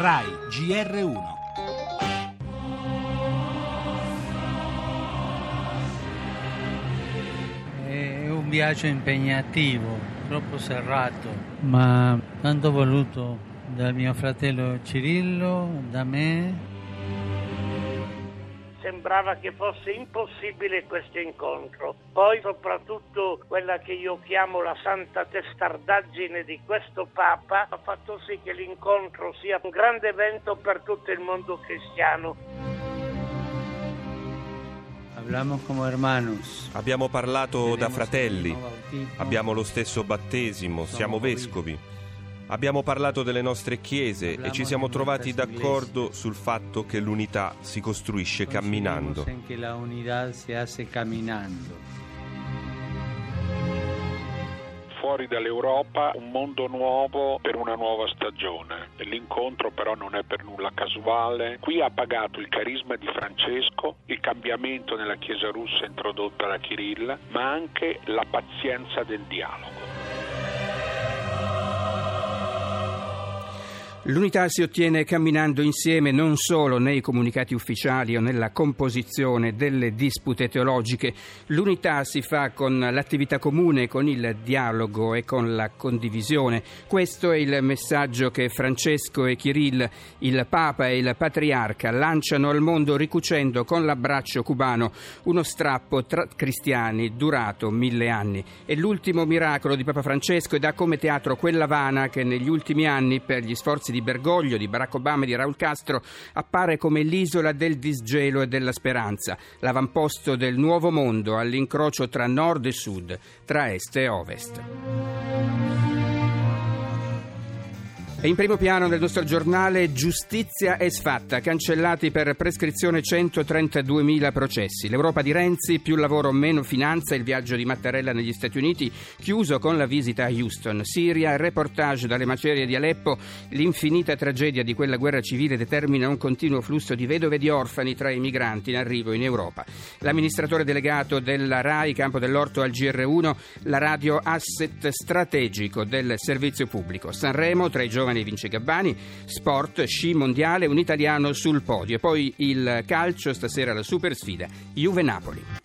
RAI GR1. È un viaggio impegnativo, troppo serrato, ma tanto voluto dal mio fratello Cirillo, da me. Sembrava che fosse impossibile questo incontro. Poi soprattutto quella che io chiamo la santa testardaggine di questo Papa ha fatto sì che l'incontro sia un grande evento per tutto il mondo cristiano. Abbiamo parlato da fratelli, abbiamo lo stesso battesimo, siamo vescovi. Abbiamo parlato delle nostre chiese e ci siamo trovati d'accordo sul fatto che l'unità si costruisce camminando. Fuori dall'Europa un mondo nuovo per una nuova stagione. L'incontro però non è per nulla casuale. Qui ha pagato il carisma di Francesco, il cambiamento nella Chiesa russa introdotta da Kirill, ma anche la pazienza del dialogo. L'unità si ottiene camminando insieme non solo nei comunicati ufficiali o nella composizione delle dispute teologiche, l'unità si fa con l'attività comune, con il dialogo e con la condivisione. Questo è il messaggio che Francesco e Kirill, il Papa e il Patriarca, lanciano al mondo ricucendo con l'abbraccio cubano uno strappo tra cristiani durato mille anni. È l'ultimo miracolo di Papa Francesco ed ha come teatro quell'Havana che negli ultimi anni, per gli sforzi di Bergoglio, di Barack Obama e di Raul Castro, appare come l'isola del disgelo e della speranza, l'avamposto del nuovo mondo all'incrocio tra nord e sud, tra est e ovest. E in primo piano del nostro giornale Giustizia è sfatta, cancellati per prescrizione 132.000 processi. L'Europa di Renzi, più lavoro, meno finanza, il viaggio di Mattarella negli Stati Uniti, chiuso con la visita a Houston. Siria, reportage dalle macerie di Aleppo, l'infinita tragedia di quella guerra civile determina un continuo flusso di vedove e di orfani tra i migranti in arrivo in Europa. L'amministratore delegato della RAI, Campo dell'Orto al GR1, la radio asset strategico del servizio pubblico. Sanremo, tra i giovani Vince Gabbani, sport, sci mondiale, un italiano sul podio. Poi il calcio, stasera la super sfida, Juve-Napoli.